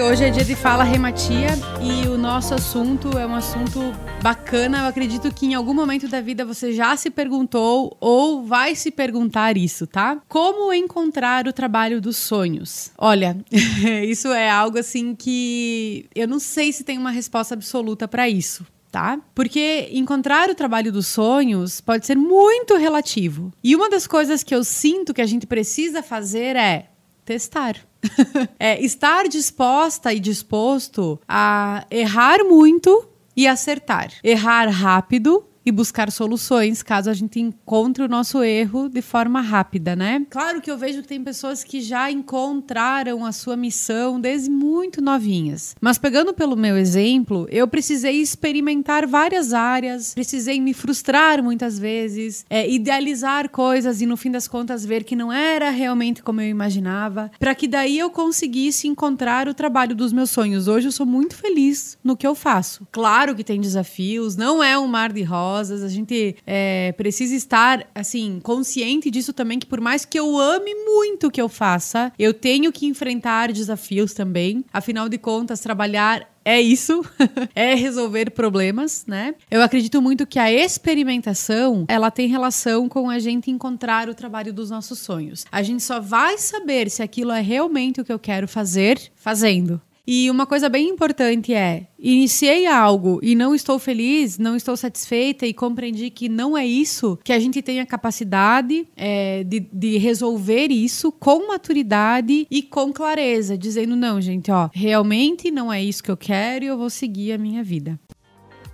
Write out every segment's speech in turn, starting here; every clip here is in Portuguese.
hoje é dia de Fala Rematia e o nosso assunto é um assunto bacana. Eu acredito que em algum momento da vida você já se perguntou ou vai se perguntar isso, tá? Como encontrar o trabalho dos sonhos? Olha, isso é algo assim que eu não sei se tem uma resposta absoluta para isso tá? Porque encontrar o trabalho dos sonhos pode ser muito relativo. E uma das coisas que eu sinto que a gente precisa fazer é testar. é estar disposta e disposto a errar muito e acertar. Errar rápido e buscar soluções caso a gente encontre o nosso erro de forma rápida, né? Claro que eu vejo que tem pessoas que já encontraram a sua missão desde muito novinhas. Mas pegando pelo meu exemplo, eu precisei experimentar várias áreas, precisei me frustrar muitas vezes, é, idealizar coisas e no fim das contas ver que não era realmente como eu imaginava, para que daí eu conseguisse encontrar o trabalho dos meus sonhos. Hoje eu sou muito feliz no que eu faço. Claro que tem desafios, não é um mar de rosas a gente é, precisa estar, assim, consciente disso também, que por mais que eu ame muito o que eu faça, eu tenho que enfrentar desafios também. Afinal de contas, trabalhar é isso, é resolver problemas, né? Eu acredito muito que a experimentação, ela tem relação com a gente encontrar o trabalho dos nossos sonhos. A gente só vai saber se aquilo é realmente o que eu quero fazer fazendo. E uma coisa bem importante é: iniciei algo e não estou feliz, não estou satisfeita e compreendi que não é isso, que a gente tem a capacidade é, de, de resolver isso com maturidade e com clareza, dizendo: não, gente, ó, realmente não é isso que eu quero e eu vou seguir a minha vida.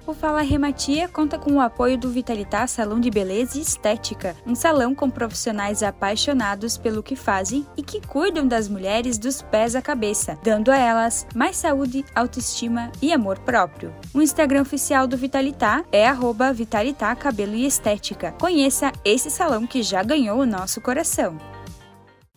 O Fala Rematia conta com o apoio do Vitalitar Salão de Beleza e Estética, um salão com profissionais apaixonados pelo que fazem e que cuidam das mulheres dos pés à cabeça, dando a elas mais saúde, autoestima e amor próprio. O Instagram oficial do Vitalitar é Vitalitar Cabelo e Estética. Conheça esse salão que já ganhou o nosso coração.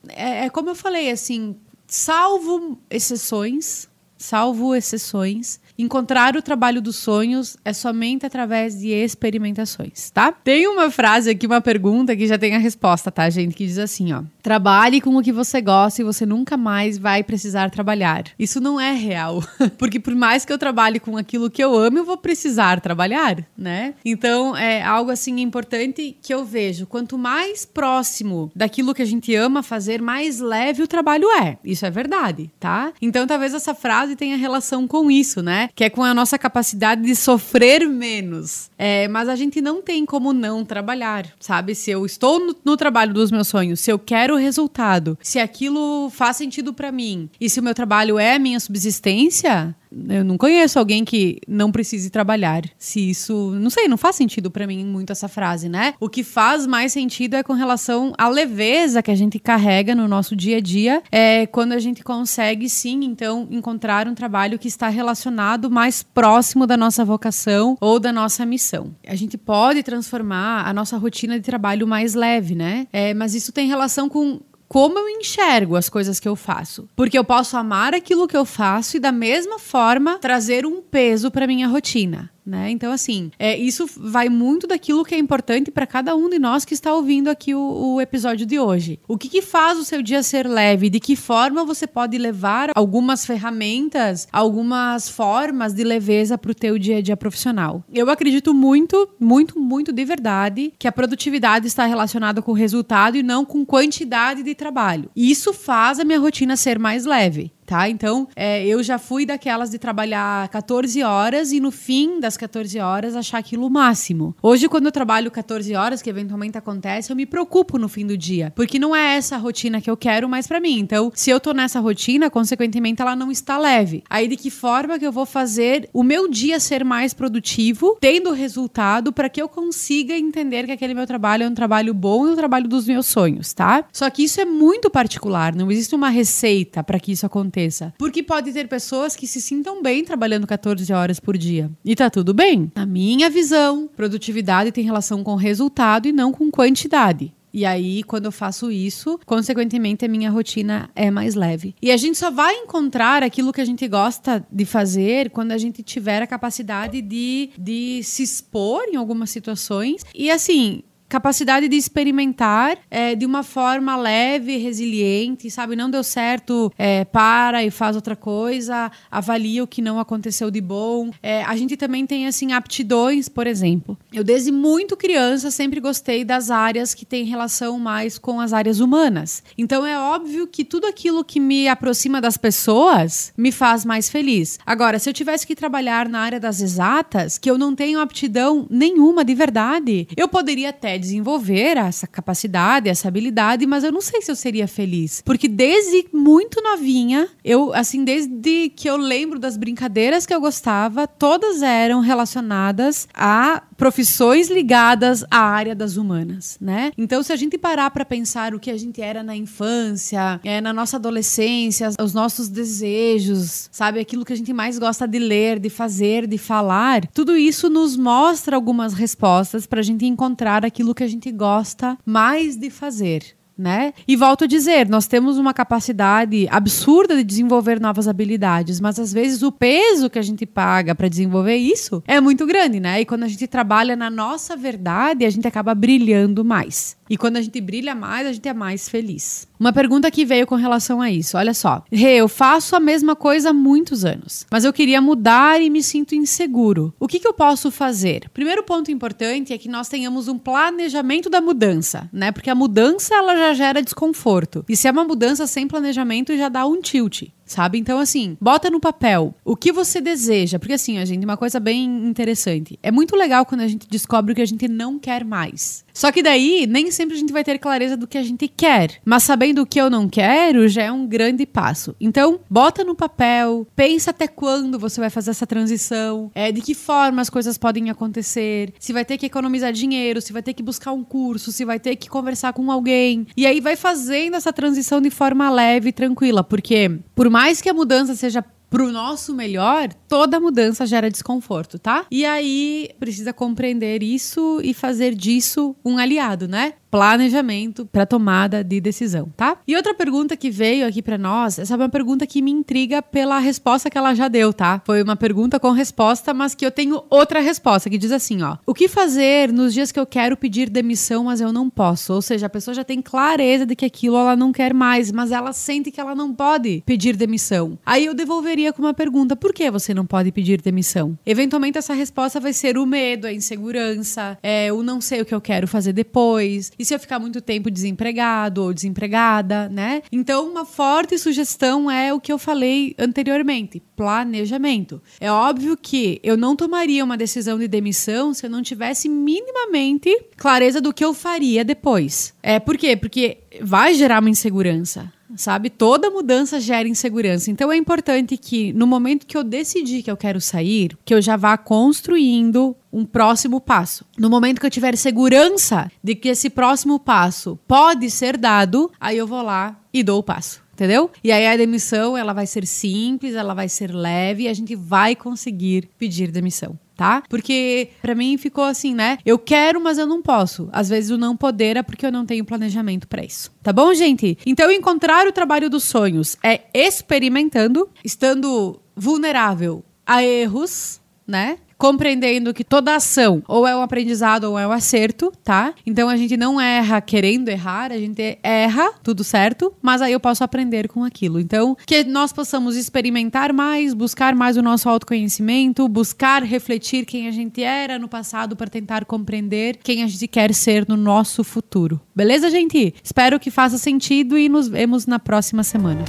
É, é como eu falei, assim, salvo exceções, salvo exceções, Encontrar o trabalho dos sonhos é somente através de experimentações, tá? Tem uma frase aqui, uma pergunta que já tem a resposta, tá, gente? Que diz assim, ó: Trabalhe com o que você gosta e você nunca mais vai precisar trabalhar. Isso não é real, porque por mais que eu trabalhe com aquilo que eu amo, eu vou precisar trabalhar, né? Então, é algo assim importante que eu vejo. Quanto mais próximo daquilo que a gente ama fazer, mais leve o trabalho é. Isso é verdade, tá? Então, talvez essa frase tenha relação com isso, né? Que é com a nossa capacidade de sofrer menos. É, mas a gente não tem como não trabalhar, sabe? Se eu estou no, no trabalho dos meus sonhos, se eu quero o resultado, se aquilo faz sentido para mim e se o meu trabalho é a minha subsistência, eu não conheço alguém que não precise trabalhar. Se isso, não sei, não faz sentido para mim muito essa frase, né? O que faz mais sentido é com relação à leveza que a gente carrega no nosso dia a dia, é quando a gente consegue sim, então, encontrar um trabalho que está relacionado mais próximo da nossa vocação ou da nossa missão. A gente pode transformar a nossa rotina de trabalho mais leve, né? É, mas isso tem relação com como eu enxergo as coisas que eu faço. Porque eu posso amar aquilo que eu faço e, da mesma forma, trazer um peso para minha rotina. Né? Então, assim, é, isso vai muito daquilo que é importante para cada um de nós que está ouvindo aqui o, o episódio de hoje. O que, que, faz o seu dia ser leve? De que forma você pode levar algumas ferramentas, algumas formas de leveza para o teu dia a dia profissional? Eu acredito muito, muito, muito de verdade que a produtividade está relacionada com resultado e não com quantidade de trabalho. Isso faz a minha rotina ser mais leve tá? Então, é, eu já fui daquelas de trabalhar 14 horas e no fim das 14 horas achar aquilo o máximo. Hoje, quando eu trabalho 14 horas, que eventualmente acontece, eu me preocupo no fim do dia, porque não é essa a rotina que eu quero mais para mim. Então, se eu tô nessa rotina, consequentemente ela não está leve. Aí de que forma que eu vou fazer o meu dia ser mais produtivo, tendo resultado para que eu consiga entender que aquele meu trabalho é um trabalho bom e um trabalho dos meus sonhos, tá? Só que isso é muito particular, não existe uma receita para que isso aconteça aconteça. Porque pode ter pessoas que se sintam bem trabalhando 14 horas por dia. E tá tudo bem. Na minha visão, produtividade tem relação com resultado e não com quantidade. E aí, quando eu faço isso, consequentemente, a minha rotina é mais leve. E a gente só vai encontrar aquilo que a gente gosta de fazer quando a gente tiver a capacidade de, de se expor em algumas situações. E assim, capacidade de experimentar é, de uma forma leve, resiliente, sabe? Não deu certo, é, para e faz outra coisa, avalia o que não aconteceu de bom. É, a gente também tem, assim, aptidões, por exemplo. Eu, desde muito criança, sempre gostei das áreas que têm relação mais com as áreas humanas. Então, é óbvio que tudo aquilo que me aproxima das pessoas me faz mais feliz. Agora, se eu tivesse que trabalhar na área das exatas, que eu não tenho aptidão nenhuma de verdade, eu poderia até desenvolver essa capacidade, essa habilidade, mas eu não sei se eu seria feliz. Porque desde muito novinha, eu, assim, desde que eu lembro das brincadeiras que eu gostava, todas eram relacionadas a profissões ligadas à área das humanas, né? Então, se a gente parar para pensar o que a gente era na infância, é, na nossa adolescência, os nossos desejos, sabe? Aquilo que a gente mais gosta de ler, de fazer, de falar, tudo isso nos mostra algumas respostas para a gente encontrar aquilo que a gente gosta mais de fazer né? E volto a dizer, nós temos uma capacidade absurda de desenvolver novas habilidades, mas às vezes o peso que a gente paga para desenvolver isso é muito grande, né? E quando a gente trabalha na nossa verdade, a gente acaba brilhando mais. E quando a gente brilha mais, a gente é mais feliz. Uma pergunta que veio com relação a isso. Olha só. Rê, eu faço a mesma coisa há muitos anos, mas eu queria mudar e me sinto inseguro. O que, que eu posso fazer? Primeiro ponto importante é que nós tenhamos um planejamento da mudança, né? Porque a mudança ela já gera desconforto. E se é uma mudança sem planejamento, já dá um tilt sabe? Então, assim, bota no papel o que você deseja. Porque, assim, a gente, uma coisa bem interessante. É muito legal quando a gente descobre o que a gente não quer mais. Só que daí, nem sempre a gente vai ter clareza do que a gente quer. Mas sabendo o que eu não quero, já é um grande passo. Então, bota no papel, pensa até quando você vai fazer essa transição, é, de que forma as coisas podem acontecer, se vai ter que economizar dinheiro, se vai ter que buscar um curso, se vai ter que conversar com alguém. E aí vai fazendo essa transição de forma leve e tranquila. Porque, por mais que a mudança seja pro nosso melhor, toda mudança gera desconforto, tá? E aí precisa compreender isso e fazer disso um aliado, né? Planejamento para tomada de decisão, tá? E outra pergunta que veio aqui para nós, essa é uma pergunta que me intriga pela resposta que ela já deu, tá? Foi uma pergunta com resposta, mas que eu tenho outra resposta que diz assim, ó: O que fazer nos dias que eu quero pedir demissão, mas eu não posso? Ou seja, a pessoa já tem clareza de que aquilo ela não quer mais, mas ela sente que ela não pode pedir demissão. Aí eu devolveria com uma pergunta: Por que você não pode pedir demissão? Eventualmente essa resposta vai ser o medo, a insegurança, é, o não sei o que eu quero fazer depois e se eu ficar muito tempo desempregado ou desempregada, né? Então, uma forte sugestão é o que eu falei anteriormente: planejamento. É óbvio que eu não tomaria uma decisão de demissão se eu não tivesse minimamente clareza do que eu faria depois. É por quê? Porque vai gerar uma insegurança sabe? Toda mudança gera insegurança. Então é importante que no momento que eu decidir que eu quero sair, que eu já vá construindo um próximo passo. No momento que eu tiver segurança de que esse próximo passo pode ser dado, aí eu vou lá e dou o passo entendeu? E aí a demissão, ela vai ser simples, ela vai ser leve e a gente vai conseguir pedir demissão tá? Porque para mim ficou assim, né? Eu quero, mas eu não posso. Às vezes o não poder é porque eu não tenho planejamento para isso. Tá bom, gente? Então encontrar o trabalho dos sonhos é experimentando, estando vulnerável a erros, né? Compreendendo que toda ação ou é um aprendizado ou é um acerto, tá? Então a gente não erra querendo errar, a gente erra, tudo certo, mas aí eu posso aprender com aquilo. Então, que nós possamos experimentar mais, buscar mais o nosso autoconhecimento, buscar refletir quem a gente era no passado para tentar compreender quem a gente quer ser no nosso futuro. Beleza, gente? Espero que faça sentido e nos vemos na próxima semana.